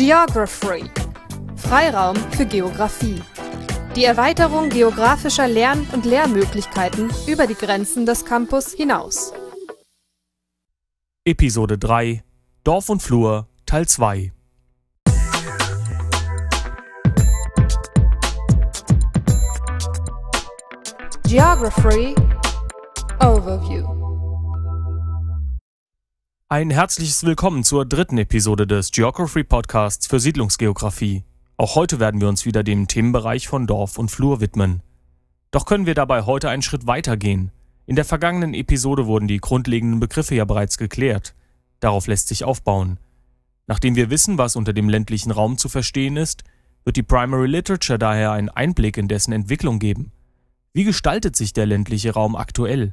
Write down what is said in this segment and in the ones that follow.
Geography. Freiraum für Geographie. Die Erweiterung geografischer Lern- und Lehrmöglichkeiten über die Grenzen des Campus hinaus. Episode 3 Dorf und Flur Teil 2 Geography Overview. Ein herzliches Willkommen zur dritten Episode des Geography Podcasts für Siedlungsgeografie. Auch heute werden wir uns wieder dem Themenbereich von Dorf und Flur widmen. Doch können wir dabei heute einen Schritt weiter gehen. In der vergangenen Episode wurden die grundlegenden Begriffe ja bereits geklärt. Darauf lässt sich aufbauen. Nachdem wir wissen, was unter dem ländlichen Raum zu verstehen ist, wird die Primary Literature daher einen Einblick in dessen Entwicklung geben. Wie gestaltet sich der ländliche Raum aktuell?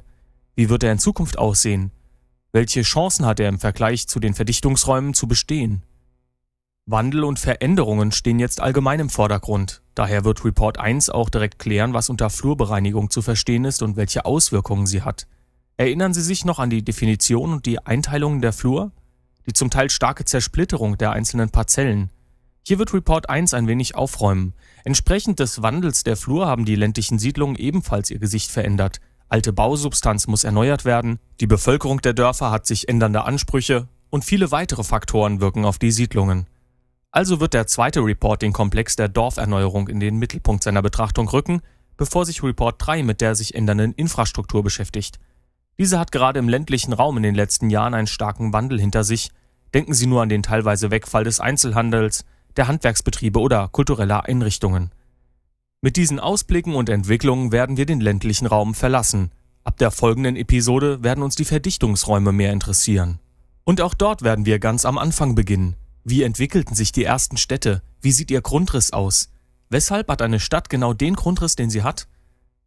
Wie wird er in Zukunft aussehen? Welche Chancen hat er im Vergleich zu den Verdichtungsräumen zu bestehen? Wandel und Veränderungen stehen jetzt allgemein im Vordergrund. Daher wird Report 1 auch direkt klären, was unter Flurbereinigung zu verstehen ist und welche Auswirkungen sie hat. Erinnern Sie sich noch an die Definition und die Einteilungen der Flur? Die zum Teil starke Zersplitterung der einzelnen Parzellen. Hier wird Report 1 ein wenig aufräumen. Entsprechend des Wandels der Flur haben die ländlichen Siedlungen ebenfalls ihr Gesicht verändert. Alte Bausubstanz muss erneuert werden, die Bevölkerung der Dörfer hat sich ändernde Ansprüche und viele weitere Faktoren wirken auf die Siedlungen. Also wird der zweite Report den Komplex der Dorferneuerung in den Mittelpunkt seiner Betrachtung rücken, bevor sich Report 3 mit der sich ändernden Infrastruktur beschäftigt. Diese hat gerade im ländlichen Raum in den letzten Jahren einen starken Wandel hinter sich. Denken Sie nur an den teilweise Wegfall des Einzelhandels, der Handwerksbetriebe oder kultureller Einrichtungen. Mit diesen Ausblicken und Entwicklungen werden wir den ländlichen Raum verlassen. Ab der folgenden Episode werden uns die Verdichtungsräume mehr interessieren. Und auch dort werden wir ganz am Anfang beginnen. Wie entwickelten sich die ersten Städte? Wie sieht ihr Grundriss aus? Weshalb hat eine Stadt genau den Grundriss, den sie hat?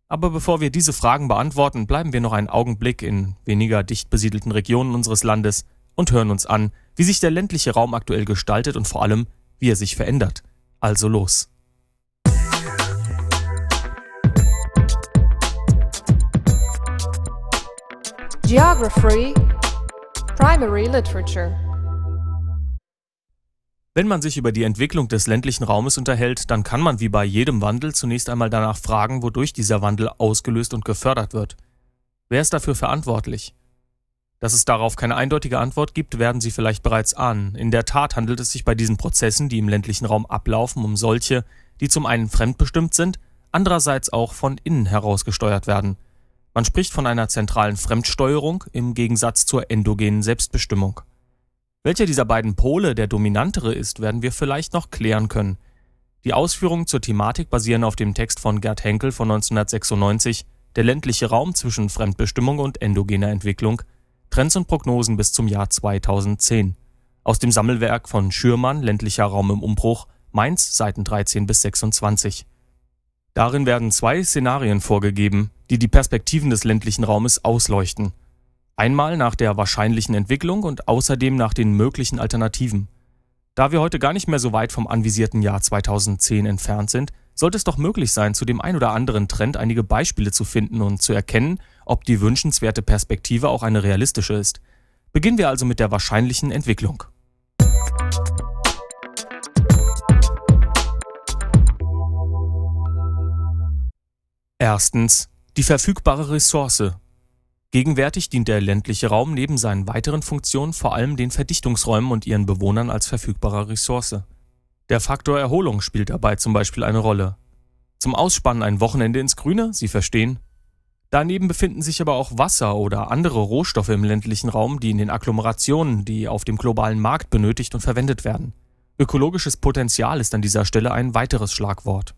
Aber bevor wir diese Fragen beantworten, bleiben wir noch einen Augenblick in weniger dicht besiedelten Regionen unseres Landes und hören uns an, wie sich der ländliche Raum aktuell gestaltet und vor allem, wie er sich verändert. Also los. Geography Primary Literature. Wenn man sich über die Entwicklung des ländlichen Raumes unterhält, dann kann man wie bei jedem Wandel zunächst einmal danach fragen, wodurch dieser Wandel ausgelöst und gefördert wird. Wer ist dafür verantwortlich? Dass es darauf keine eindeutige Antwort gibt, werden Sie vielleicht bereits ahnen. In der Tat handelt es sich bei diesen Prozessen, die im ländlichen Raum ablaufen, um solche, die zum einen fremdbestimmt sind, andererseits auch von innen heraus gesteuert werden. Man spricht von einer zentralen Fremdsteuerung im Gegensatz zur endogenen Selbstbestimmung. Welcher dieser beiden Pole der dominantere ist, werden wir vielleicht noch klären können. Die Ausführungen zur Thematik basieren auf dem Text von Gerd Henkel von 1996, Der ländliche Raum zwischen Fremdbestimmung und endogener Entwicklung, Trends und Prognosen bis zum Jahr 2010. Aus dem Sammelwerk von Schürmann, Ländlicher Raum im Umbruch, Mainz, Seiten 13 bis 26. Darin werden zwei Szenarien vorgegeben, die die Perspektiven des ländlichen Raumes ausleuchten. Einmal nach der wahrscheinlichen Entwicklung und außerdem nach den möglichen Alternativen. Da wir heute gar nicht mehr so weit vom anvisierten Jahr 2010 entfernt sind, sollte es doch möglich sein, zu dem ein oder anderen Trend einige Beispiele zu finden und zu erkennen, ob die wünschenswerte Perspektive auch eine realistische ist. Beginnen wir also mit der wahrscheinlichen Entwicklung. Erstens die verfügbare Ressource. Gegenwärtig dient der ländliche Raum neben seinen weiteren Funktionen vor allem den Verdichtungsräumen und ihren Bewohnern als verfügbare Ressource. Der Faktor Erholung spielt dabei zum Beispiel eine Rolle. Zum Ausspannen ein Wochenende ins Grüne, Sie verstehen, Daneben befinden sich aber auch Wasser oder andere Rohstoffe im ländlichen Raum, die in den Agglomerationen, die auf dem globalen Markt benötigt und verwendet werden. Ökologisches Potenzial ist an dieser Stelle ein weiteres Schlagwort.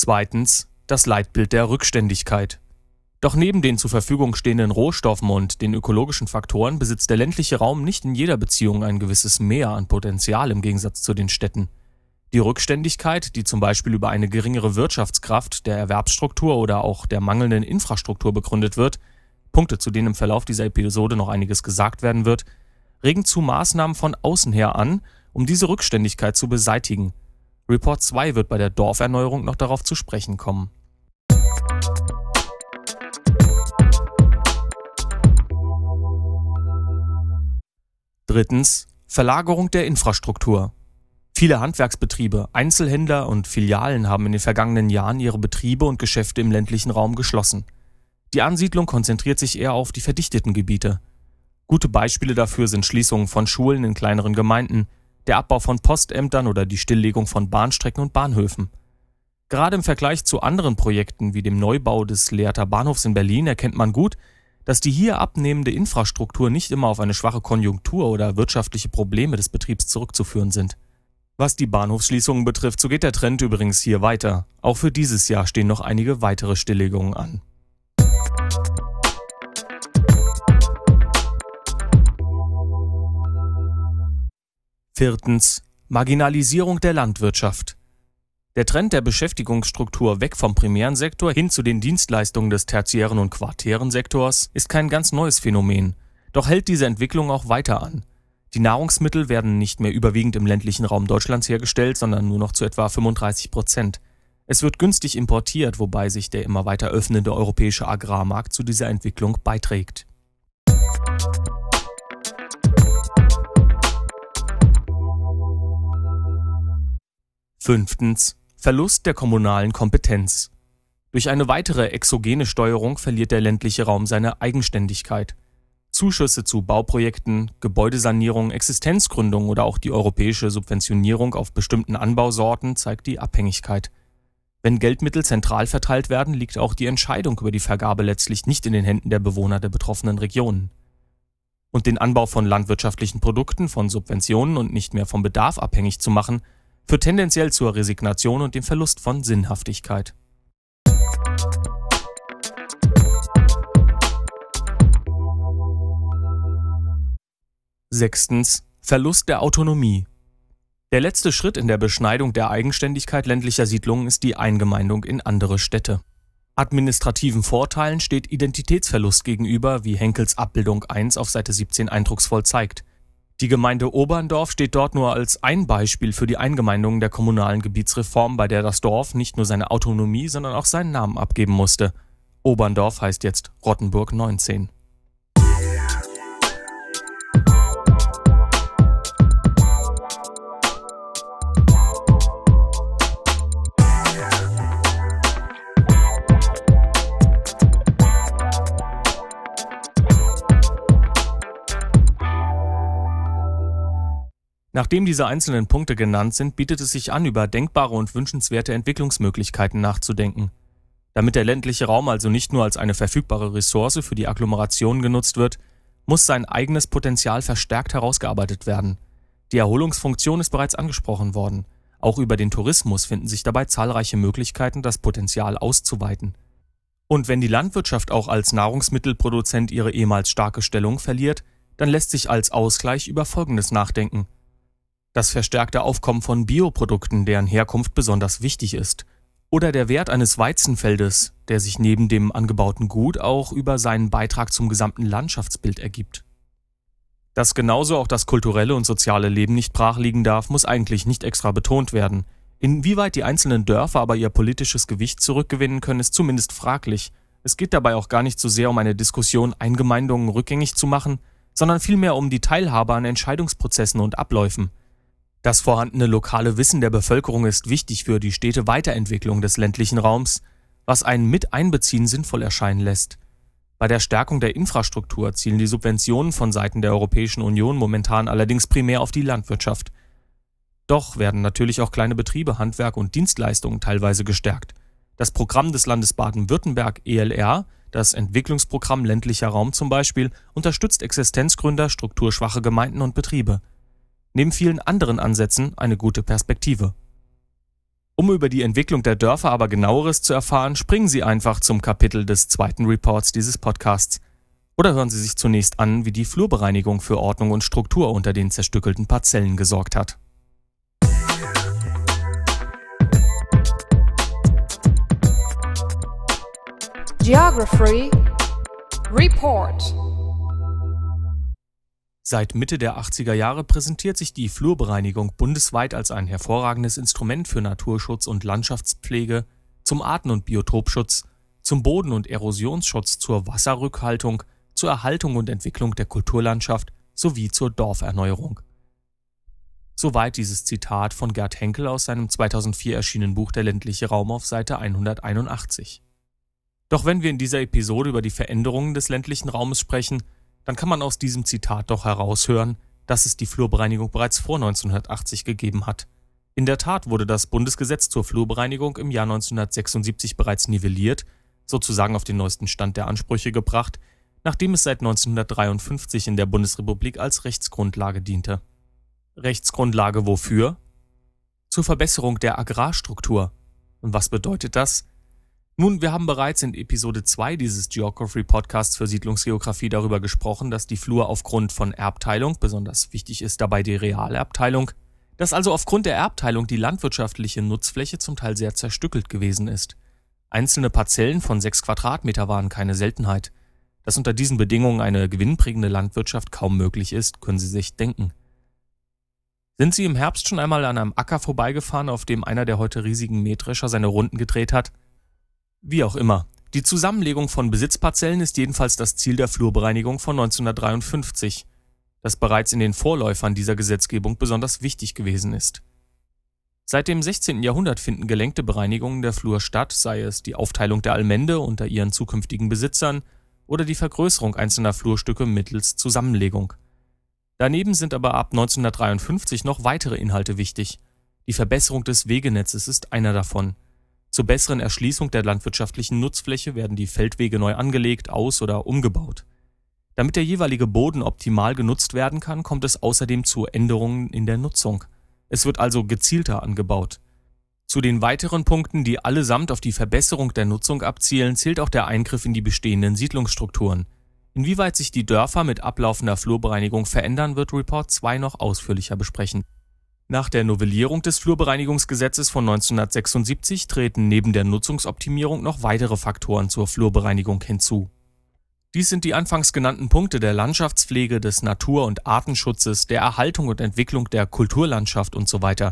Zweitens das Leitbild der Rückständigkeit. Doch neben den zur Verfügung stehenden Rohstoffen und den ökologischen Faktoren besitzt der ländliche Raum nicht in jeder Beziehung ein gewisses Mehr an Potenzial im Gegensatz zu den Städten. Die Rückständigkeit, die zum Beispiel über eine geringere Wirtschaftskraft, der Erwerbsstruktur oder auch der mangelnden Infrastruktur begründet wird, Punkte, zu denen im Verlauf dieser Episode noch einiges gesagt werden wird, regen zu Maßnahmen von außen her an, um diese Rückständigkeit zu beseitigen. Report 2 wird bei der Dorferneuerung noch darauf zu sprechen kommen. Drittens Verlagerung der Infrastruktur. Viele Handwerksbetriebe, Einzelhändler und Filialen haben in den vergangenen Jahren ihre Betriebe und Geschäfte im ländlichen Raum geschlossen. Die Ansiedlung konzentriert sich eher auf die verdichteten Gebiete. Gute Beispiele dafür sind Schließungen von Schulen in kleineren Gemeinden, der Abbau von Postämtern oder die Stilllegung von Bahnstrecken und Bahnhöfen. Gerade im Vergleich zu anderen Projekten wie dem Neubau des Lehrter Bahnhofs in Berlin erkennt man gut, dass die hier abnehmende Infrastruktur nicht immer auf eine schwache Konjunktur oder wirtschaftliche Probleme des Betriebs zurückzuführen sind. Was die Bahnhofsschließungen betrifft, so geht der Trend übrigens hier weiter. Auch für dieses Jahr stehen noch einige weitere Stilllegungen an. Viertens. Marginalisierung der Landwirtschaft. Der Trend der Beschäftigungsstruktur weg vom primären Sektor hin zu den Dienstleistungen des tertiären und quartären Sektors ist kein ganz neues Phänomen. Doch hält diese Entwicklung auch weiter an. Die Nahrungsmittel werden nicht mehr überwiegend im ländlichen Raum Deutschlands hergestellt, sondern nur noch zu etwa 35 Prozent. Es wird günstig importiert, wobei sich der immer weiter öffnende europäische Agrarmarkt zu dieser Entwicklung beiträgt. Fünftens. Verlust der kommunalen Kompetenz. Durch eine weitere exogene Steuerung verliert der ländliche Raum seine Eigenständigkeit. Zuschüsse zu Bauprojekten, Gebäudesanierung, Existenzgründung oder auch die europäische Subventionierung auf bestimmten Anbausorten zeigt die Abhängigkeit. Wenn Geldmittel zentral verteilt werden, liegt auch die Entscheidung über die Vergabe letztlich nicht in den Händen der Bewohner der betroffenen Regionen. Und den Anbau von landwirtschaftlichen Produkten von Subventionen und nicht mehr vom Bedarf abhängig zu machen, führt tendenziell zur Resignation und dem Verlust von Sinnhaftigkeit. Sechstens. Verlust der Autonomie. Der letzte Schritt in der Beschneidung der Eigenständigkeit ländlicher Siedlungen ist die Eingemeindung in andere Städte. Administrativen Vorteilen steht Identitätsverlust gegenüber, wie Henkels Abbildung 1 auf Seite 17 eindrucksvoll zeigt. Die Gemeinde Oberndorf steht dort nur als ein Beispiel für die Eingemeindung der kommunalen Gebietsreform, bei der das Dorf nicht nur seine Autonomie, sondern auch seinen Namen abgeben musste. Oberndorf heißt jetzt Rottenburg 19. Nachdem diese einzelnen Punkte genannt sind, bietet es sich an, über denkbare und wünschenswerte Entwicklungsmöglichkeiten nachzudenken. Damit der ländliche Raum also nicht nur als eine verfügbare Ressource für die Agglomeration genutzt wird, muss sein eigenes Potenzial verstärkt herausgearbeitet werden. Die Erholungsfunktion ist bereits angesprochen worden. Auch über den Tourismus finden sich dabei zahlreiche Möglichkeiten, das Potenzial auszuweiten. Und wenn die Landwirtschaft auch als Nahrungsmittelproduzent ihre ehemals starke Stellung verliert, dann lässt sich als Ausgleich über Folgendes nachdenken das verstärkte Aufkommen von Bioprodukten, deren Herkunft besonders wichtig ist, oder der Wert eines Weizenfeldes, der sich neben dem angebauten Gut auch über seinen Beitrag zum gesamten Landschaftsbild ergibt. Dass genauso auch das kulturelle und soziale Leben nicht brach liegen darf, muss eigentlich nicht extra betont werden. Inwieweit die einzelnen Dörfer aber ihr politisches Gewicht zurückgewinnen können, ist zumindest fraglich. Es geht dabei auch gar nicht so sehr um eine Diskussion, Eingemeindungen rückgängig zu machen, sondern vielmehr um die Teilhabe an Entscheidungsprozessen und Abläufen. Das vorhandene lokale Wissen der Bevölkerung ist wichtig für die stete Weiterentwicklung des ländlichen Raums, was ein Miteinbeziehen sinnvoll erscheinen lässt. Bei der Stärkung der Infrastruktur zielen die Subventionen von Seiten der Europäischen Union momentan allerdings primär auf die Landwirtschaft. Doch werden natürlich auch kleine Betriebe, Handwerk und Dienstleistungen teilweise gestärkt. Das Programm des Landes Baden-Württemberg ELR, das Entwicklungsprogramm ländlicher Raum zum Beispiel, unterstützt Existenzgründer, strukturschwache Gemeinden und Betriebe neben vielen anderen Ansätzen eine gute Perspektive. Um über die Entwicklung der Dörfer aber genaueres zu erfahren, springen Sie einfach zum Kapitel des zweiten Reports dieses Podcasts. Oder hören Sie sich zunächst an, wie die Flurbereinigung für Ordnung und Struktur unter den zerstückelten Parzellen gesorgt hat. Geography Report Seit Mitte der 80er Jahre präsentiert sich die Flurbereinigung bundesweit als ein hervorragendes Instrument für Naturschutz und Landschaftspflege, zum Arten- und Biotopschutz, zum Boden- und Erosionsschutz, zur Wasserrückhaltung, zur Erhaltung und Entwicklung der Kulturlandschaft sowie zur Dorferneuerung. Soweit dieses Zitat von Gerd Henkel aus seinem 2004 erschienenen Buch Der ländliche Raum auf Seite 181. Doch wenn wir in dieser Episode über die Veränderungen des ländlichen Raumes sprechen, dann kann man aus diesem Zitat doch heraushören, dass es die Flurbereinigung bereits vor 1980 gegeben hat. In der Tat wurde das Bundesgesetz zur Flurbereinigung im Jahr 1976 bereits nivelliert, sozusagen auf den neuesten Stand der Ansprüche gebracht, nachdem es seit 1953 in der Bundesrepublik als Rechtsgrundlage diente. Rechtsgrundlage wofür? Zur Verbesserung der Agrarstruktur. Und was bedeutet das? Nun, wir haben bereits in Episode 2 dieses Geography Podcasts für Siedlungsgeografie darüber gesprochen, dass die Flur aufgrund von Erbteilung, besonders wichtig ist dabei die Realerbteilung, dass also aufgrund der Erbteilung die landwirtschaftliche Nutzfläche zum Teil sehr zerstückelt gewesen ist. Einzelne Parzellen von sechs Quadratmeter waren keine Seltenheit. Dass unter diesen Bedingungen eine gewinnbringende Landwirtschaft kaum möglich ist, können Sie sich denken. Sind Sie im Herbst schon einmal an einem Acker vorbeigefahren, auf dem einer der heute riesigen Mähdrescher seine Runden gedreht hat? Wie auch immer. Die Zusammenlegung von Besitzparzellen ist jedenfalls das Ziel der Flurbereinigung von 1953, das bereits in den Vorläufern dieser Gesetzgebung besonders wichtig gewesen ist. Seit dem 16. Jahrhundert finden gelenkte Bereinigungen der Flur statt, sei es die Aufteilung der Allmende unter ihren zukünftigen Besitzern oder die Vergrößerung einzelner Flurstücke mittels Zusammenlegung. Daneben sind aber ab 1953 noch weitere Inhalte wichtig. Die Verbesserung des Wegenetzes ist einer davon. Zur besseren Erschließung der landwirtschaftlichen Nutzfläche werden die Feldwege neu angelegt, aus- oder umgebaut. Damit der jeweilige Boden optimal genutzt werden kann, kommt es außerdem zu Änderungen in der Nutzung. Es wird also gezielter angebaut. Zu den weiteren Punkten, die allesamt auf die Verbesserung der Nutzung abzielen, zählt auch der Eingriff in die bestehenden Siedlungsstrukturen. Inwieweit sich die Dörfer mit ablaufender Flurbereinigung verändern, wird Report 2 noch ausführlicher besprechen. Nach der Novellierung des Flurbereinigungsgesetzes von 1976 treten neben der Nutzungsoptimierung noch weitere Faktoren zur Flurbereinigung hinzu. Dies sind die anfangs genannten Punkte der Landschaftspflege, des Natur- und Artenschutzes, der Erhaltung und Entwicklung der Kulturlandschaft usw. So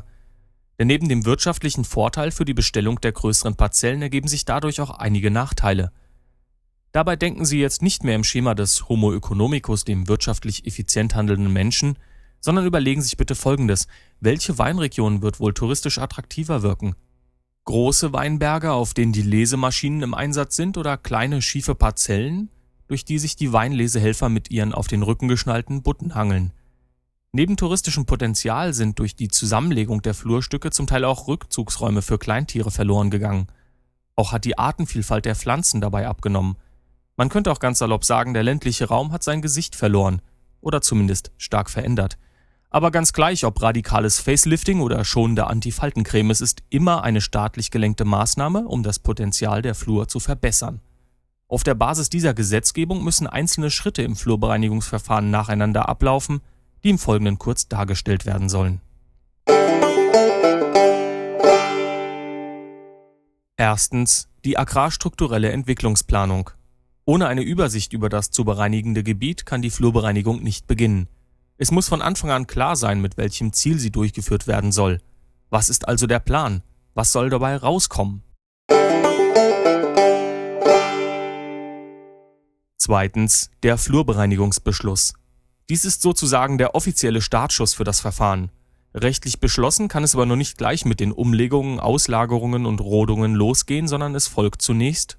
Denn neben dem wirtschaftlichen Vorteil für die Bestellung der größeren Parzellen ergeben sich dadurch auch einige Nachteile – Dabei denken Sie jetzt nicht mehr im Schema des Homo economicus, dem wirtschaftlich effizient handelnden Menschen, sondern überlegen sich bitte Folgendes. Welche Weinregion wird wohl touristisch attraktiver wirken? Große Weinberge, auf denen die Lesemaschinen im Einsatz sind, oder kleine schiefe Parzellen, durch die sich die Weinlesehelfer mit ihren auf den Rücken geschnallten Butten hangeln? Neben touristischem Potenzial sind durch die Zusammenlegung der Flurstücke zum Teil auch Rückzugsräume für Kleintiere verloren gegangen. Auch hat die Artenvielfalt der Pflanzen dabei abgenommen. Man könnte auch ganz salopp sagen, der ländliche Raum hat sein Gesicht verloren oder zumindest stark verändert. Aber ganz gleich, ob radikales Facelifting oder schonende Antifaltencreme, es ist immer eine staatlich gelenkte Maßnahme, um das Potenzial der Flur zu verbessern. Auf der Basis dieser Gesetzgebung müssen einzelne Schritte im Flurbereinigungsverfahren nacheinander ablaufen, die im Folgenden kurz dargestellt werden sollen. Erstens die agrarstrukturelle Entwicklungsplanung. Ohne eine Übersicht über das zu bereinigende Gebiet kann die Flurbereinigung nicht beginnen. Es muss von Anfang an klar sein, mit welchem Ziel sie durchgeführt werden soll. Was ist also der Plan? Was soll dabei rauskommen? Zweitens der Flurbereinigungsbeschluss. Dies ist sozusagen der offizielle Startschuss für das Verfahren. Rechtlich beschlossen kann es aber noch nicht gleich mit den Umlegungen, Auslagerungen und Rodungen losgehen, sondern es folgt zunächst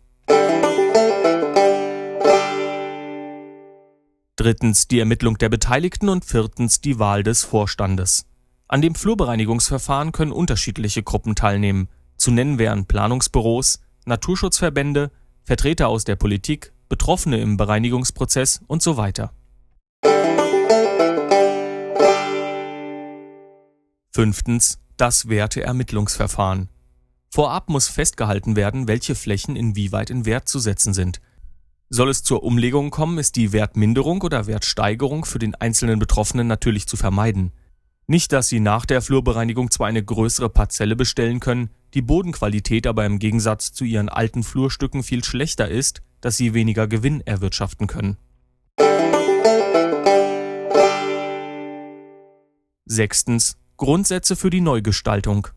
drittens die Ermittlung der Beteiligten und viertens die Wahl des Vorstandes. An dem Flurbereinigungsverfahren können unterschiedliche Gruppen teilnehmen. Zu nennen wären Planungsbüros, Naturschutzverbände, Vertreter aus der Politik, Betroffene im Bereinigungsprozess und so weiter. Fünftens das Werteermittlungsverfahren. Vorab muss festgehalten werden, welche Flächen inwieweit in Wert zu setzen sind. Soll es zur Umlegung kommen, ist die Wertminderung oder Wertsteigerung für den einzelnen Betroffenen natürlich zu vermeiden. Nicht, dass Sie nach der Flurbereinigung zwar eine größere Parzelle bestellen können, die Bodenqualität aber im Gegensatz zu Ihren alten Flurstücken viel schlechter ist, dass Sie weniger Gewinn erwirtschaften können. Sechstens Grundsätze für die Neugestaltung.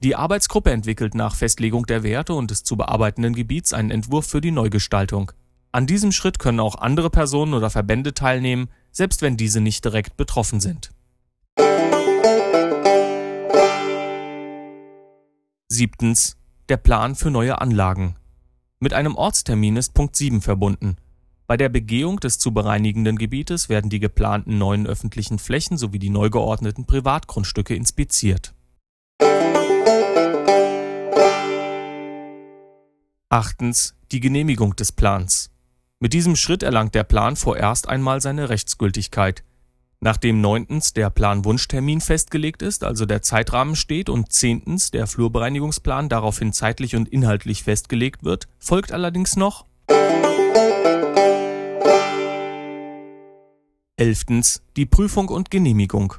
Die Arbeitsgruppe entwickelt nach Festlegung der Werte und des zu bearbeitenden Gebiets einen Entwurf für die Neugestaltung. An diesem Schritt können auch andere Personen oder Verbände teilnehmen, selbst wenn diese nicht direkt betroffen sind. Siebtens. Der Plan für neue Anlagen. Mit einem Ortstermin ist Punkt 7 verbunden. Bei der Begehung des zu bereinigenden Gebietes werden die geplanten neuen öffentlichen Flächen sowie die neu geordneten Privatgrundstücke inspiziert. Achtens. Die Genehmigung des Plans. Mit diesem Schritt erlangt der Plan vorerst einmal seine Rechtsgültigkeit. Nachdem neuntens der Planwunschtermin festgelegt ist, also der Zeitrahmen steht, und zehntens der Flurbereinigungsplan daraufhin zeitlich und inhaltlich festgelegt wird, folgt allerdings noch Elftens die Prüfung und Genehmigung.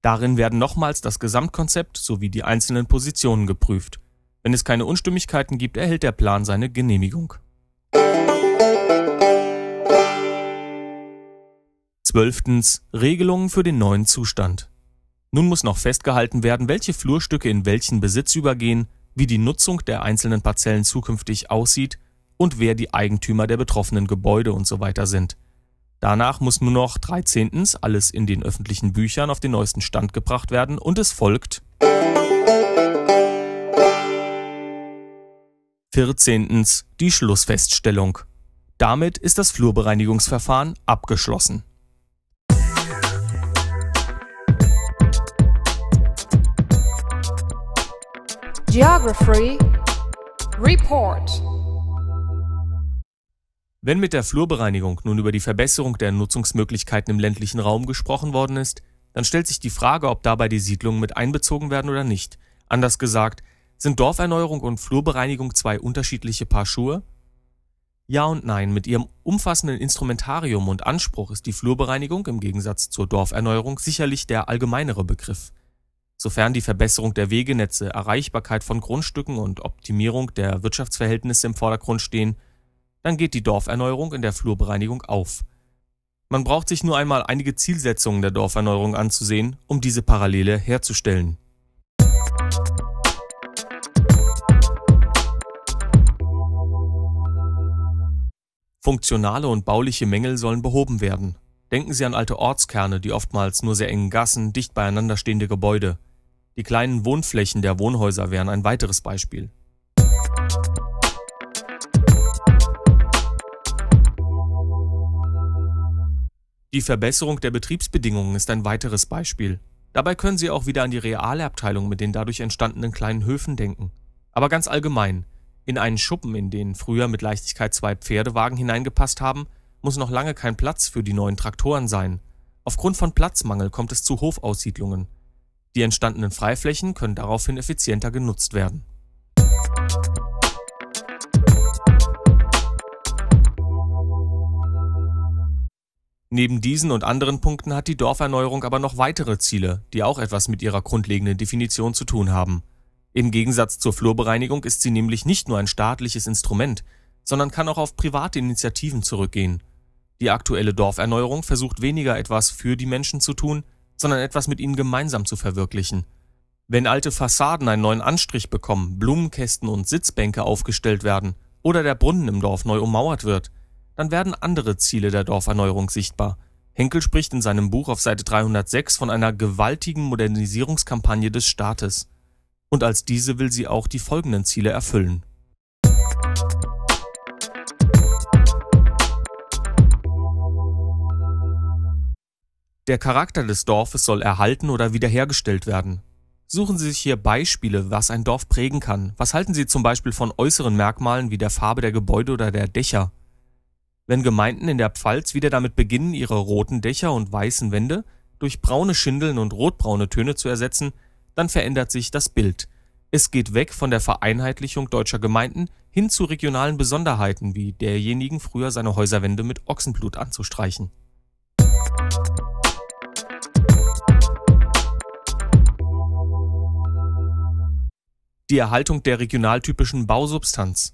Darin werden nochmals das Gesamtkonzept sowie die einzelnen Positionen geprüft. Wenn es keine Unstimmigkeiten gibt, erhält der Plan seine Genehmigung. Zwölftens Regelungen für den neuen Zustand. Nun muss noch festgehalten werden, welche Flurstücke in welchen Besitz übergehen, wie die Nutzung der einzelnen Parzellen zukünftig aussieht und wer die Eigentümer der betroffenen Gebäude und so sind. Danach muss nur noch 13. alles in den öffentlichen Büchern auf den neuesten Stand gebracht werden und es folgt 14. die Schlussfeststellung. Damit ist das Flurbereinigungsverfahren abgeschlossen. Geography Report wenn mit der Flurbereinigung nun über die Verbesserung der Nutzungsmöglichkeiten im ländlichen Raum gesprochen worden ist, dann stellt sich die Frage, ob dabei die Siedlungen mit einbezogen werden oder nicht. Anders gesagt, sind Dorferneuerung und Flurbereinigung zwei unterschiedliche Paar Schuhe? Ja und nein, mit ihrem umfassenden Instrumentarium und Anspruch ist die Flurbereinigung im Gegensatz zur Dorferneuerung sicherlich der allgemeinere Begriff. Sofern die Verbesserung der Wegenetze, Erreichbarkeit von Grundstücken und Optimierung der Wirtschaftsverhältnisse im Vordergrund stehen, dann geht die Dorferneuerung in der Flurbereinigung auf. Man braucht sich nur einmal einige Zielsetzungen der Dorferneuerung anzusehen, um diese Parallele herzustellen. Funktionale und bauliche Mängel sollen behoben werden. Denken Sie an alte Ortskerne, die oftmals nur sehr engen Gassen, dicht beieinander stehende Gebäude. Die kleinen Wohnflächen der Wohnhäuser wären ein weiteres Beispiel. Die Verbesserung der Betriebsbedingungen ist ein weiteres Beispiel. Dabei können Sie auch wieder an die reale Abteilung mit den dadurch entstandenen kleinen Höfen denken. Aber ganz allgemein, in einen Schuppen, in den früher mit Leichtigkeit zwei Pferdewagen hineingepasst haben, muss noch lange kein Platz für die neuen Traktoren sein. Aufgrund von Platzmangel kommt es zu Hofaussiedlungen. Die entstandenen Freiflächen können daraufhin effizienter genutzt werden. Neben diesen und anderen Punkten hat die Dorferneuerung aber noch weitere Ziele, die auch etwas mit ihrer grundlegenden Definition zu tun haben. Im Gegensatz zur Flurbereinigung ist sie nämlich nicht nur ein staatliches Instrument, sondern kann auch auf private Initiativen zurückgehen. Die aktuelle Dorferneuerung versucht weniger etwas für die Menschen zu tun, sondern etwas mit ihnen gemeinsam zu verwirklichen. Wenn alte Fassaden einen neuen Anstrich bekommen, Blumenkästen und Sitzbänke aufgestellt werden oder der Brunnen im Dorf neu ummauert wird, dann werden andere Ziele der Dorferneuerung sichtbar. Henkel spricht in seinem Buch auf Seite 306 von einer gewaltigen Modernisierungskampagne des Staates. Und als diese will sie auch die folgenden Ziele erfüllen. Der Charakter des Dorfes soll erhalten oder wiederhergestellt werden. Suchen Sie sich hier Beispiele, was ein Dorf prägen kann. Was halten Sie zum Beispiel von äußeren Merkmalen wie der Farbe der Gebäude oder der Dächer? Wenn Gemeinden in der Pfalz wieder damit beginnen, ihre roten Dächer und weißen Wände durch braune Schindeln und rotbraune Töne zu ersetzen, dann verändert sich das Bild. Es geht weg von der Vereinheitlichung deutscher Gemeinden hin zu regionalen Besonderheiten wie derjenigen, früher seine Häuserwände mit Ochsenblut anzustreichen. Die Erhaltung der regionaltypischen Bausubstanz.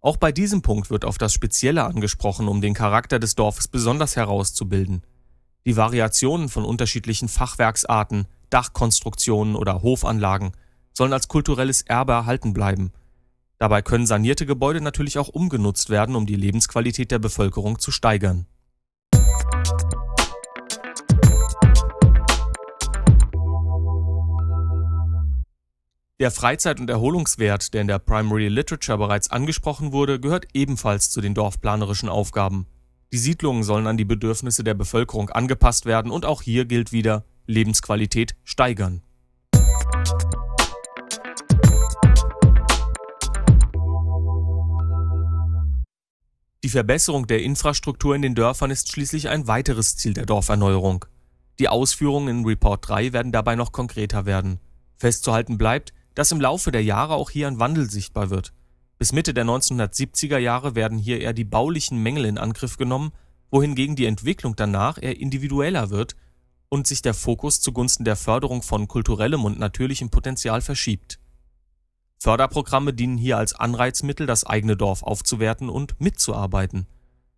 Auch bei diesem Punkt wird auf das Spezielle angesprochen, um den Charakter des Dorfes besonders herauszubilden. Die Variationen von unterschiedlichen Fachwerksarten, Dachkonstruktionen oder Hofanlagen sollen als kulturelles Erbe erhalten bleiben. Dabei können sanierte Gebäude natürlich auch umgenutzt werden, um die Lebensqualität der Bevölkerung zu steigern. Der Freizeit- und Erholungswert, der in der Primary Literature bereits angesprochen wurde, gehört ebenfalls zu den dorfplanerischen Aufgaben. Die Siedlungen sollen an die Bedürfnisse der Bevölkerung angepasst werden und auch hier gilt wieder Lebensqualität steigern. Die Verbesserung der Infrastruktur in den Dörfern ist schließlich ein weiteres Ziel der Dorferneuerung. Die Ausführungen in Report 3 werden dabei noch konkreter werden. Festzuhalten bleibt, dass im Laufe der Jahre auch hier ein Wandel sichtbar wird. Bis Mitte der 1970er Jahre werden hier eher die baulichen Mängel in Angriff genommen, wohingegen die Entwicklung danach eher individueller wird und sich der Fokus zugunsten der Förderung von kulturellem und natürlichem Potenzial verschiebt. Förderprogramme dienen hier als Anreizmittel, das eigene Dorf aufzuwerten und mitzuarbeiten.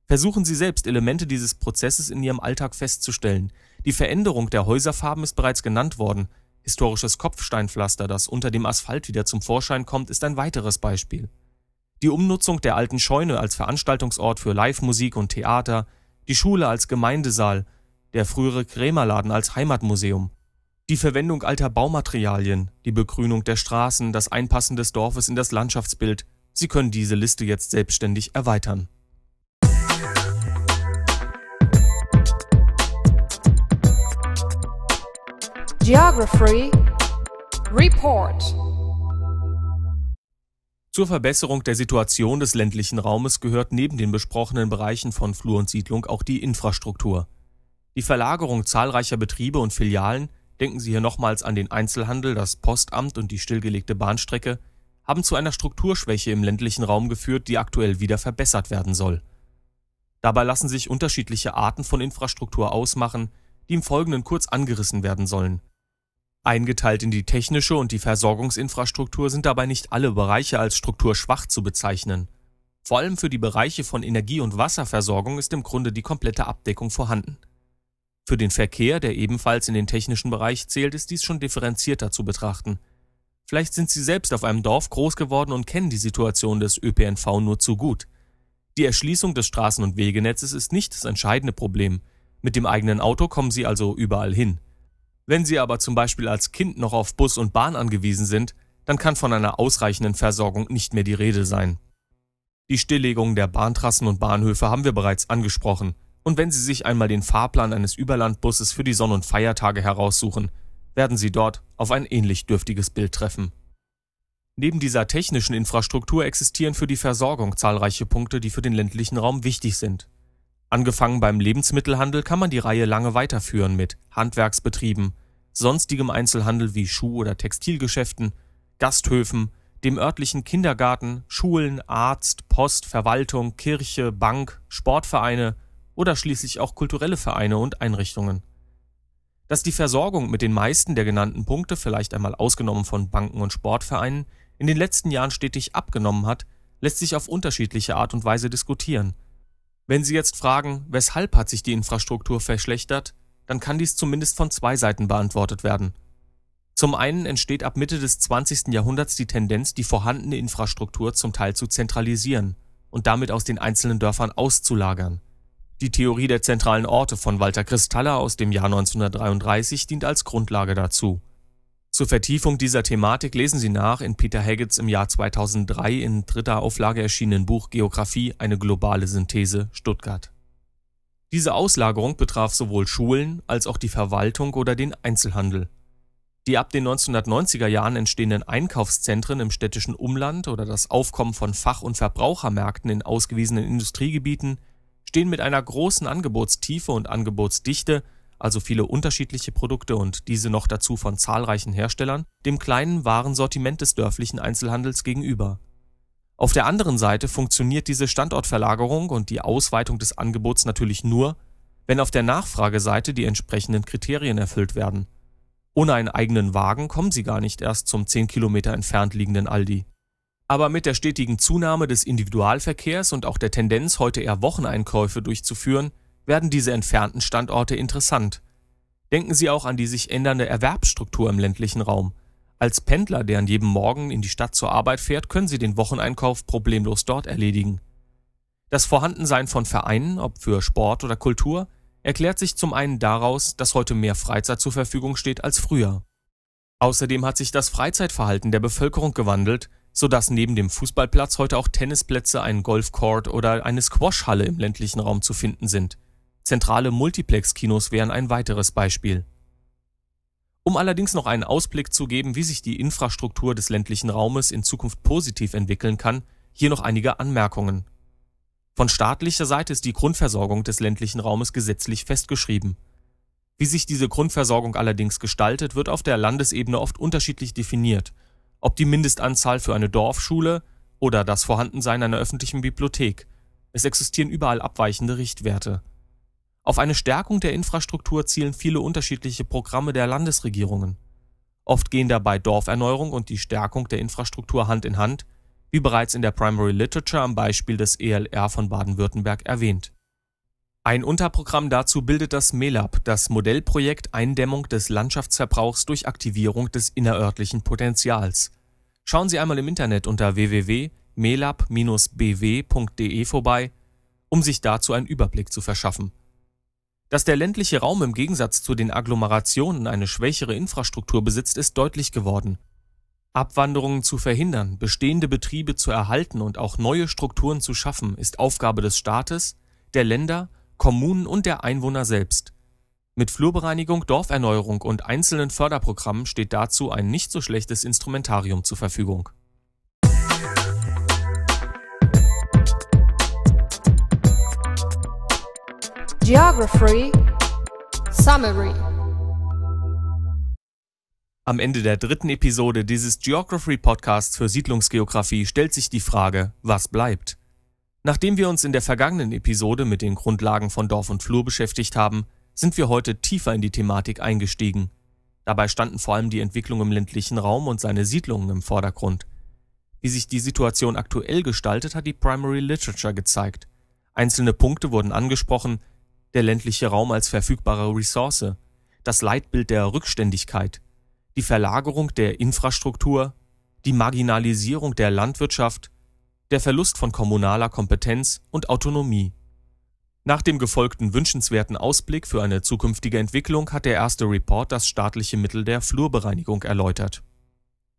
Versuchen Sie selbst Elemente dieses Prozesses in Ihrem Alltag festzustellen. Die Veränderung der Häuserfarben ist bereits genannt worden, Historisches Kopfsteinpflaster, das unter dem Asphalt wieder zum Vorschein kommt, ist ein weiteres Beispiel. Die Umnutzung der alten Scheune als Veranstaltungsort für Live-Musik und Theater, die Schule als Gemeindesaal, der frühere Krämerladen als Heimatmuseum, die Verwendung alter Baumaterialien, die Begrünung der Straßen, das Einpassen des Dorfes in das Landschaftsbild. Sie können diese Liste jetzt selbstständig erweitern. Geography Report Zur Verbesserung der Situation des ländlichen Raumes gehört neben den besprochenen Bereichen von Flur und Siedlung auch die Infrastruktur. Die Verlagerung zahlreicher Betriebe und Filialen, denken Sie hier nochmals an den Einzelhandel, das Postamt und die stillgelegte Bahnstrecke, haben zu einer Strukturschwäche im ländlichen Raum geführt, die aktuell wieder verbessert werden soll. Dabei lassen sich unterschiedliche Arten von Infrastruktur ausmachen, die im Folgenden kurz angerissen werden sollen. Eingeteilt in die technische und die Versorgungsinfrastruktur sind dabei nicht alle Bereiche als strukturschwach zu bezeichnen. Vor allem für die Bereiche von Energie- und Wasserversorgung ist im Grunde die komplette Abdeckung vorhanden. Für den Verkehr, der ebenfalls in den technischen Bereich zählt, ist dies schon differenzierter zu betrachten. Vielleicht sind Sie selbst auf einem Dorf groß geworden und kennen die Situation des ÖPNV nur zu gut. Die Erschließung des Straßen- und Wegenetzes ist nicht das entscheidende Problem. Mit dem eigenen Auto kommen Sie also überall hin. Wenn Sie aber zum Beispiel als Kind noch auf Bus und Bahn angewiesen sind, dann kann von einer ausreichenden Versorgung nicht mehr die Rede sein. Die Stilllegung der Bahntrassen und Bahnhöfe haben wir bereits angesprochen, und wenn Sie sich einmal den Fahrplan eines Überlandbusses für die Sonn- und Feiertage heraussuchen, werden Sie dort auf ein ähnlich dürftiges Bild treffen. Neben dieser technischen Infrastruktur existieren für die Versorgung zahlreiche Punkte, die für den ländlichen Raum wichtig sind. Angefangen beim Lebensmittelhandel kann man die Reihe lange weiterführen mit Handwerksbetrieben, sonstigem Einzelhandel wie Schuh- oder Textilgeschäften, Gasthöfen, dem örtlichen Kindergarten, Schulen, Arzt, Post, Verwaltung, Kirche, Bank, Sportvereine oder schließlich auch kulturelle Vereine und Einrichtungen. Dass die Versorgung mit den meisten der genannten Punkte, vielleicht einmal ausgenommen von Banken und Sportvereinen, in den letzten Jahren stetig abgenommen hat, lässt sich auf unterschiedliche Art und Weise diskutieren – wenn Sie jetzt fragen, weshalb hat sich die Infrastruktur verschlechtert, dann kann dies zumindest von zwei Seiten beantwortet werden. Zum einen entsteht ab Mitte des 20. Jahrhunderts die Tendenz, die vorhandene Infrastruktur zum Teil zu zentralisieren und damit aus den einzelnen Dörfern auszulagern. Die Theorie der zentralen Orte von Walter Kristaller aus dem Jahr 1933 dient als Grundlage dazu. Zur Vertiefung dieser Thematik lesen Sie nach in Peter Haggets im Jahr 2003 in dritter Auflage erschienenen Buch Geographie – Eine globale Synthese, Stuttgart. Diese Auslagerung betraf sowohl Schulen als auch die Verwaltung oder den Einzelhandel. Die ab den 1990er Jahren entstehenden Einkaufszentren im städtischen Umland oder das Aufkommen von Fach- und Verbrauchermärkten in ausgewiesenen Industriegebieten stehen mit einer großen Angebotstiefe und Angebotsdichte also viele unterschiedliche Produkte und diese noch dazu von zahlreichen Herstellern, dem kleinen Warensortiment des dörflichen Einzelhandels gegenüber. Auf der anderen Seite funktioniert diese Standortverlagerung und die Ausweitung des Angebots natürlich nur, wenn auf der Nachfrageseite die entsprechenden Kriterien erfüllt werden. Ohne einen eigenen Wagen kommen sie gar nicht erst zum 10 Kilometer entfernt liegenden Aldi. Aber mit der stetigen Zunahme des Individualverkehrs und auch der Tendenz, heute eher Wocheneinkäufe durchzuführen, werden diese entfernten Standorte interessant. Denken Sie auch an die sich ändernde Erwerbsstruktur im ländlichen Raum. Als Pendler, der an jedem Morgen in die Stadt zur Arbeit fährt, können Sie den Wocheneinkauf problemlos dort erledigen. Das Vorhandensein von Vereinen, ob für Sport oder Kultur, erklärt sich zum einen daraus, dass heute mehr Freizeit zur Verfügung steht als früher. Außerdem hat sich das Freizeitverhalten der Bevölkerung gewandelt, sodass neben dem Fußballplatz heute auch Tennisplätze, ein Golfcourt oder eine Squashhalle im ländlichen Raum zu finden sind. Zentrale Multiplex-Kinos wären ein weiteres Beispiel. Um allerdings noch einen Ausblick zu geben, wie sich die Infrastruktur des ländlichen Raumes in Zukunft positiv entwickeln kann, hier noch einige Anmerkungen. Von staatlicher Seite ist die Grundversorgung des ländlichen Raumes gesetzlich festgeschrieben. Wie sich diese Grundversorgung allerdings gestaltet, wird auf der Landesebene oft unterschiedlich definiert, ob die Mindestanzahl für eine Dorfschule oder das Vorhandensein einer öffentlichen Bibliothek. Es existieren überall abweichende Richtwerte. Auf eine Stärkung der Infrastruktur zielen viele unterschiedliche Programme der Landesregierungen. Oft gehen dabei Dorferneuerung und die Stärkung der Infrastruktur Hand in Hand, wie bereits in der Primary Literature am Beispiel des ELR von Baden-Württemberg erwähnt ein Unterprogramm dazu bildet das MELAB, das Modellprojekt Eindämmung des Landschaftsverbrauchs durch Aktivierung des innerörtlichen Potenzials. Schauen Sie einmal im Internet unter www.melab-bw.de vorbei, um sich dazu einen Überblick zu verschaffen. Dass der ländliche Raum im Gegensatz zu den Agglomerationen eine schwächere Infrastruktur besitzt, ist deutlich geworden. Abwanderungen zu verhindern, bestehende Betriebe zu erhalten und auch neue Strukturen zu schaffen, ist Aufgabe des Staates, der Länder Kommunen und der Einwohner selbst. Mit Flurbereinigung, Dorferneuerung und einzelnen Förderprogrammen steht dazu ein nicht so schlechtes Instrumentarium zur Verfügung. Geography Summary Am Ende der dritten Episode dieses Geography Podcasts für Siedlungsgeografie stellt sich die Frage, was bleibt? Nachdem wir uns in der vergangenen Episode mit den Grundlagen von Dorf und Flur beschäftigt haben, sind wir heute tiefer in die Thematik eingestiegen. Dabei standen vor allem die Entwicklung im ländlichen Raum und seine Siedlungen im Vordergrund. Wie sich die Situation aktuell gestaltet, hat die Primary Literature gezeigt. Einzelne Punkte wurden angesprochen, der ländliche Raum als verfügbare Ressource, das Leitbild der Rückständigkeit, die Verlagerung der Infrastruktur, die Marginalisierung der Landwirtschaft der Verlust von kommunaler Kompetenz und Autonomie. Nach dem gefolgten wünschenswerten Ausblick für eine zukünftige Entwicklung hat der erste Report das staatliche Mittel der Flurbereinigung erläutert.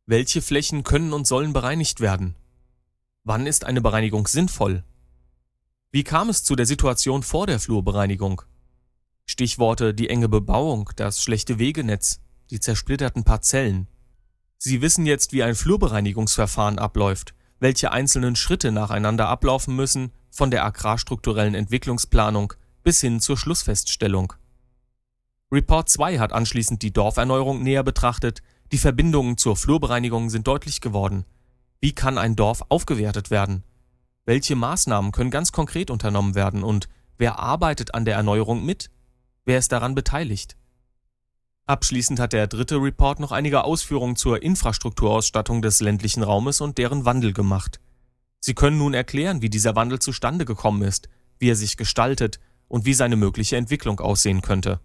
Welche Flächen können und sollen bereinigt werden? Wann ist eine Bereinigung sinnvoll? Wie kam es zu der Situation vor der Flurbereinigung? Stichworte die enge Bebauung, das schlechte Wegenetz, die zersplitterten Parzellen. Sie wissen jetzt, wie ein Flurbereinigungsverfahren abläuft welche einzelnen Schritte nacheinander ablaufen müssen, von der agrarstrukturellen Entwicklungsplanung bis hin zur Schlussfeststellung. Report 2 hat anschließend die Dorferneuerung näher betrachtet, die Verbindungen zur Flurbereinigung sind deutlich geworden. Wie kann ein Dorf aufgewertet werden? Welche Maßnahmen können ganz konkret unternommen werden und wer arbeitet an der Erneuerung mit? Wer ist daran beteiligt? Abschließend hat der dritte Report noch einige Ausführungen zur Infrastrukturausstattung des ländlichen Raumes und deren Wandel gemacht. Sie können nun erklären, wie dieser Wandel zustande gekommen ist, wie er sich gestaltet und wie seine mögliche Entwicklung aussehen könnte.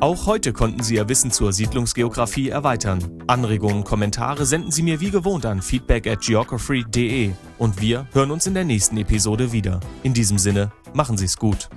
Auch heute konnten Sie Ihr Wissen zur Siedlungsgeografie erweitern. Anregungen, Kommentare senden Sie mir wie gewohnt an feedback at geography.de und wir hören uns in der nächsten Episode wieder. In diesem Sinne, machen Sie es gut.